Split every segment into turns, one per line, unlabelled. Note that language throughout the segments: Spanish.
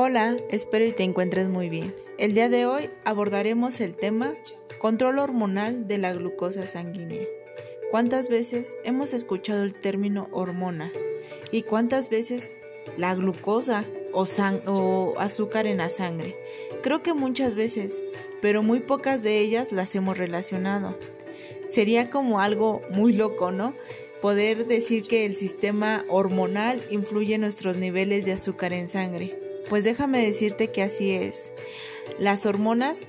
Hola, espero y te encuentres muy bien. El día de hoy abordaremos el tema control hormonal de la glucosa sanguínea. ¿Cuántas veces hemos escuchado el término hormona? ¿Y cuántas veces la glucosa o, o azúcar en la sangre? Creo que muchas veces, pero muy pocas de ellas las hemos relacionado. Sería como algo muy loco, ¿no? Poder decir que el sistema hormonal influye en nuestros niveles de azúcar en sangre. Pues déjame decirte que así es. Las hormonas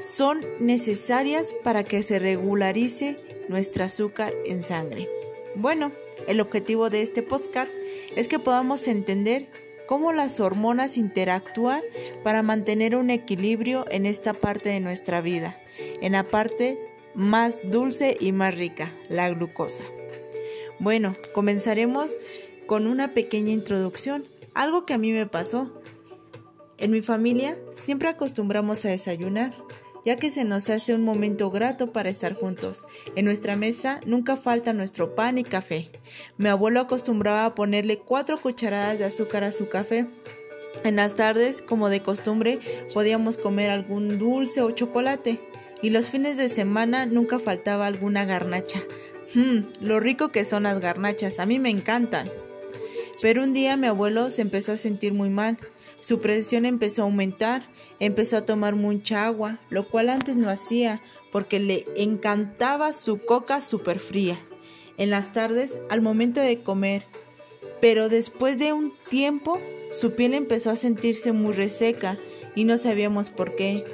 son necesarias para que se regularice nuestro azúcar en sangre. Bueno, el objetivo de este podcast es que podamos entender cómo las hormonas interactúan para mantener un equilibrio en esta parte de nuestra vida, en la parte más dulce y más rica, la glucosa. Bueno, comenzaremos con una pequeña introducción, algo que a mí me pasó. En mi familia siempre acostumbramos a desayunar, ya que se nos hace un momento grato para estar juntos. En nuestra mesa nunca falta nuestro pan y café. Mi abuelo acostumbraba a ponerle cuatro cucharadas de azúcar a su café. En las tardes, como de costumbre, podíamos comer algún dulce o chocolate. Y los fines de semana nunca faltaba alguna garnacha. Mmm, lo rico que son las garnachas, a mí me encantan. Pero un día mi abuelo se empezó a sentir muy mal. Su presión empezó a aumentar, empezó a tomar mucha agua, lo cual antes no hacía porque le encantaba su coca súper fría. En las tardes, al momento de comer, pero después de un tiempo, su piel empezó a sentirse muy reseca y no sabíamos por qué.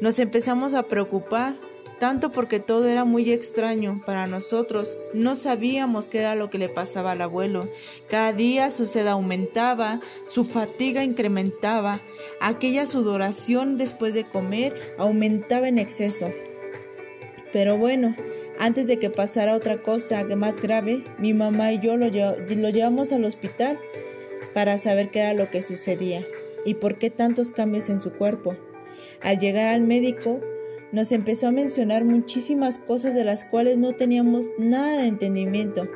Nos empezamos a preocupar tanto porque todo era muy extraño para nosotros. No sabíamos qué era lo que le pasaba al abuelo. Cada día su sed aumentaba, su fatiga incrementaba, aquella sudoración después de comer aumentaba en exceso. Pero bueno, antes de que pasara otra cosa más grave, mi mamá y yo lo, lo llevamos al hospital para saber qué era lo que sucedía y por qué tantos cambios en su cuerpo. Al llegar al médico, nos empezó a mencionar muchísimas cosas de las cuales no teníamos nada de entendimiento.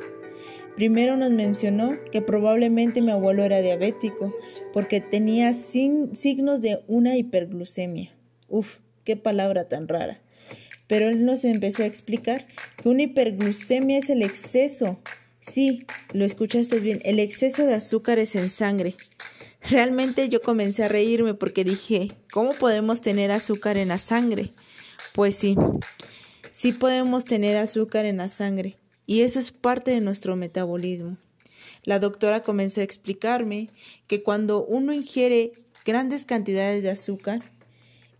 Primero nos mencionó que probablemente mi abuelo era diabético porque tenía signos de una hiperglucemia. Uf, qué palabra tan rara. Pero él nos empezó a explicar que una hiperglucemia es el exceso. Sí, lo escuchaste bien, el exceso de azúcares en sangre. Realmente yo comencé a reírme porque dije, ¿cómo podemos tener azúcar en la sangre? Pues sí, sí podemos tener azúcar en la sangre y eso es parte de nuestro metabolismo. La doctora comenzó a explicarme que cuando uno ingiere grandes cantidades de azúcar,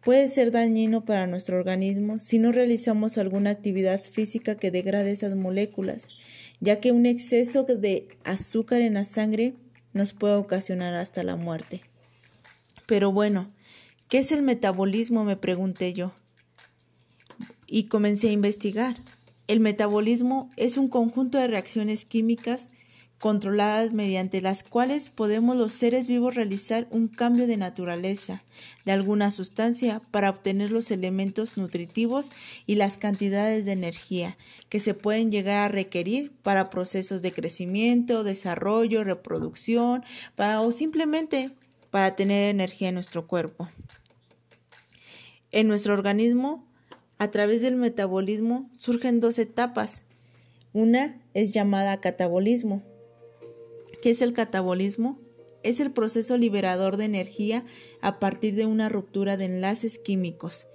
puede ser dañino para nuestro organismo si no realizamos alguna actividad física que degrade esas moléculas, ya que un exceso de azúcar en la sangre nos puede ocasionar hasta la muerte. Pero bueno, ¿qué es el metabolismo? me pregunté yo y comencé a investigar. El metabolismo es un conjunto de reacciones químicas controladas mediante las cuales podemos los seres vivos realizar un cambio de naturaleza de alguna sustancia para obtener los elementos nutritivos y las cantidades de energía que se pueden llegar a requerir para procesos de crecimiento, desarrollo, reproducción, o simplemente para tener energía en nuestro cuerpo. En nuestro organismo a través del metabolismo surgen dos etapas. Una es llamada catabolismo. ¿Qué es el catabolismo? Es el proceso liberador de energía a partir de una ruptura de enlaces químicos.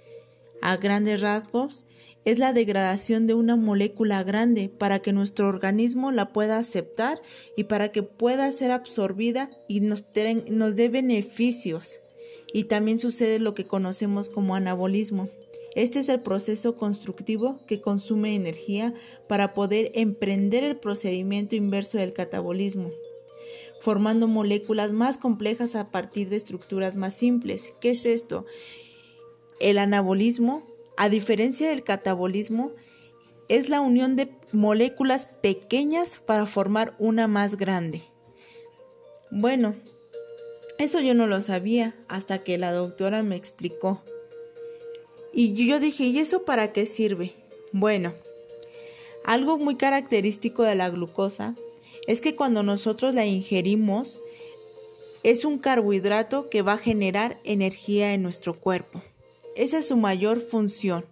A grandes rasgos, es la degradación de una molécula grande para que nuestro organismo la pueda aceptar y para que pueda ser absorbida y nos, nos dé beneficios. Y también sucede lo que conocemos como anabolismo. Este es el proceso constructivo que consume energía para poder emprender el procedimiento inverso del catabolismo, formando moléculas más complejas a partir de estructuras más simples. ¿Qué es esto? El anabolismo, a diferencia del catabolismo, es la unión de moléculas pequeñas para formar una más grande. Bueno, eso yo no lo sabía hasta que la doctora me explicó. Y yo dije, ¿y eso para qué sirve? Bueno, algo muy característico de la glucosa es que cuando nosotros la ingerimos, es un carbohidrato que va a generar energía en nuestro cuerpo. Esa es su mayor función.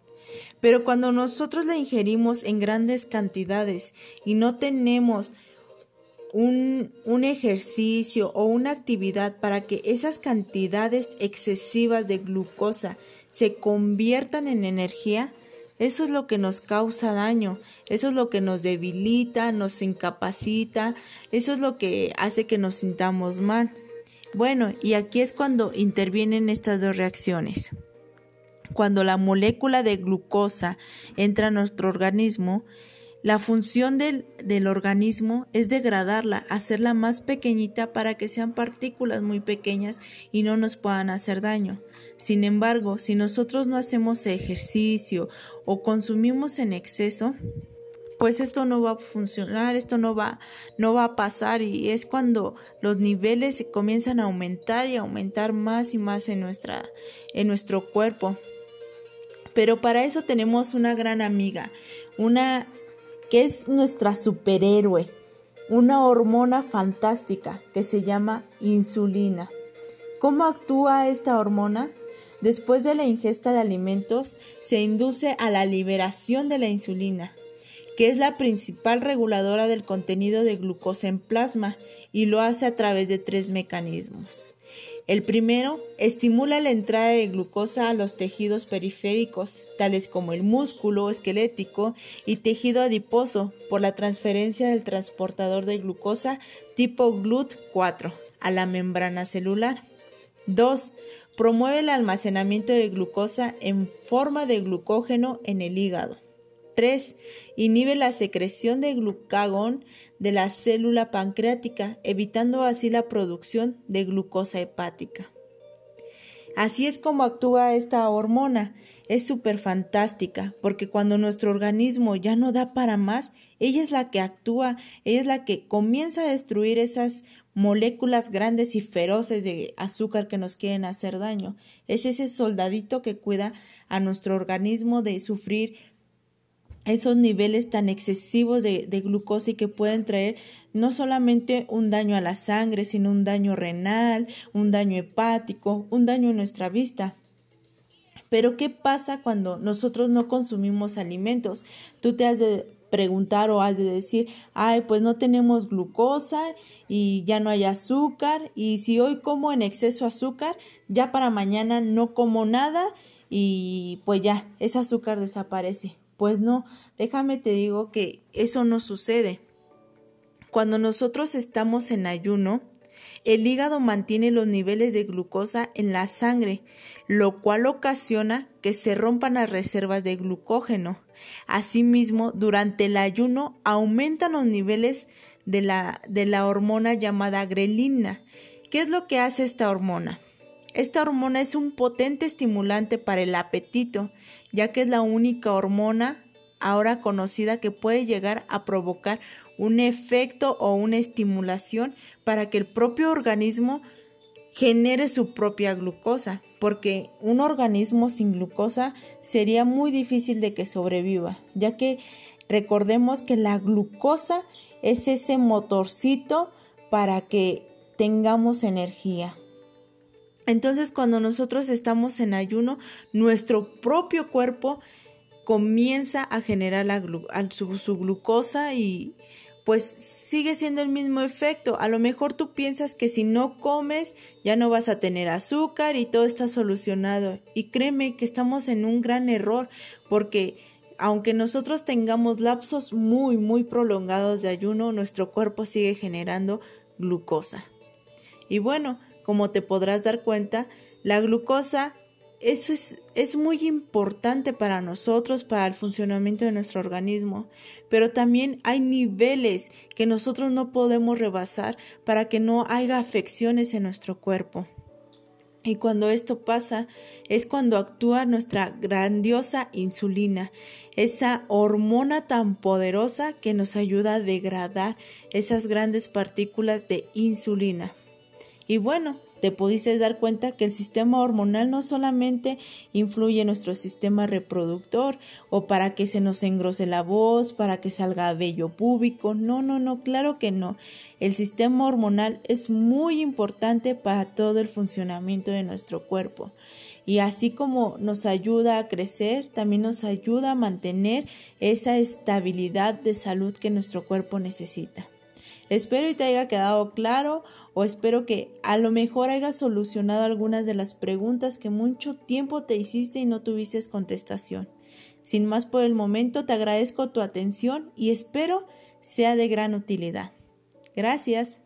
Pero cuando nosotros la ingerimos en grandes cantidades y no tenemos un, un, ejercicio o una actividad para que esas cantidades excesivas de glucosa se conviertan en energía, eso es lo que nos causa daño, eso es lo que nos debilita, nos incapacita, eso es lo que hace que nos sintamos mal. Bueno, y aquí es cuando intervienen estas dos reacciones. Cuando la molécula de glucosa entra a nuestro organismo, la función del, del, organismo es degradarla, hacerla más pequeñita para que sean partículas muy pequeñas y no nos puedan hacer daño. Sin embargo, si nosotros no hacemos ejercicio o consumimos en exceso, pues esto no va a funcionar, esto no va, no va a pasar y es cuando los niveles se comienzan a aumentar y aumentar más y más en, nuestra, en nuestro cuerpo. Pero para eso tenemos una gran amiga, una que es nuestra superhéroe, una hormona fantástica que se llama insulina. ¿Cómo actúa esta hormona? Después de la ingesta de alimentos, se induce a la liberación de la insulina, que es la principal reguladora del contenido de glucosa en plasma, y lo hace a través de tres mecanismos. El primero, estimula la entrada de glucosa a los tejidos periféricos, tales como el músculo esquelético y tejido adiposo, por la transferencia del transportador de glucosa tipo GLUT4 a la membrana celular. 2. Promueve el almacenamiento de glucosa en forma de glucógeno en el hígado. 3. Inhibe la secreción de glucagón de la célula pancreática, evitando así la producción de glucosa hepática. Así es como actúa esta hormona. Es súper fantástica, porque cuando nuestro organismo ya no da para más, ella es la que actúa, ella es la que comienza a destruir esas moléculas grandes y feroces de azúcar que nos quieren hacer daño. Es ese soldadito que cuida a nuestro organismo de sufrir esos niveles tan excesivos de, glucosa y que pueden traer no solamente un daño a la sangre, sino un daño renal, un daño hepático, un daño en nuestra vista. Pero ¿qué pasa cuando nosotros no consumimos alimentos? Tú te has de preguntar o has de decir, ay, pues no tenemos glucosa y ya no hay azúcar y si hoy como en exceso azúcar, ya para mañana no como nada y pues ya, ese azúcar desaparece. Pues no, déjame te digo que eso no sucede. Cuando nosotros estamos en ayuno, el hígado mantiene los niveles de glucosa en la sangre, lo cual ocasiona que se rompan las reservas de glucógeno. Asimismo, durante el ayuno aumentan los niveles de la, de la hormona llamada grelina. ¿Qué es lo que hace esta hormona? Esta hormona es un potente estimulante para el apetito, ya que es la única hormona ahora conocida que puede llegar a provocar un efecto o una estimulación para que el propio organismo genere su propia glucosa, porque un organismo sin glucosa sería muy difícil de que sobreviva, ya que recordemos que la glucosa es ese motorcito para que tengamos energía. Entonces cuando nosotros estamos en ayuno, nuestro propio cuerpo comienza a generar la su, glucosa y pues sigue siendo el mismo efecto. A lo mejor tú piensas que si no comes ya no vas a tener azúcar y todo está solucionado. Y créeme que estamos en un gran error porque aunque nosotros tengamos lapsos muy, muy prolongados de ayuno, nuestro cuerpo sigue generando glucosa. Y bueno, como te podrás dar cuenta, la glucosa es, es, muy importante para nosotros, para el funcionamiento de nuestro organismo, pero también hay niveles que nosotros no podemos rebasar para que no haya afecciones en nuestro cuerpo. Y cuando esto pasa es cuando actúa nuestra grandiosa insulina, esa hormona tan poderosa que nos ayuda a degradar esas grandes partículas de insulina. Y bueno, te pudiste dar cuenta que el sistema hormonal no solamente influye en nuestro sistema reproductor o para que se nos engrose la voz, para que salga vello púbico. No, no, no, claro que no. El sistema hormonal es muy importante para todo el funcionamiento de nuestro cuerpo. Y así como nos ayuda a crecer, también nos ayuda a mantener esa estabilidad de salud que nuestro cuerpo necesita. Espero y te haya quedado claro o espero que a lo mejor hayas solucionado algunas de las preguntas que mucho tiempo te hiciste y no tuviste contestación. Sin más por el momento, te agradezco tu atención y espero sea de gran utilidad. Gracias.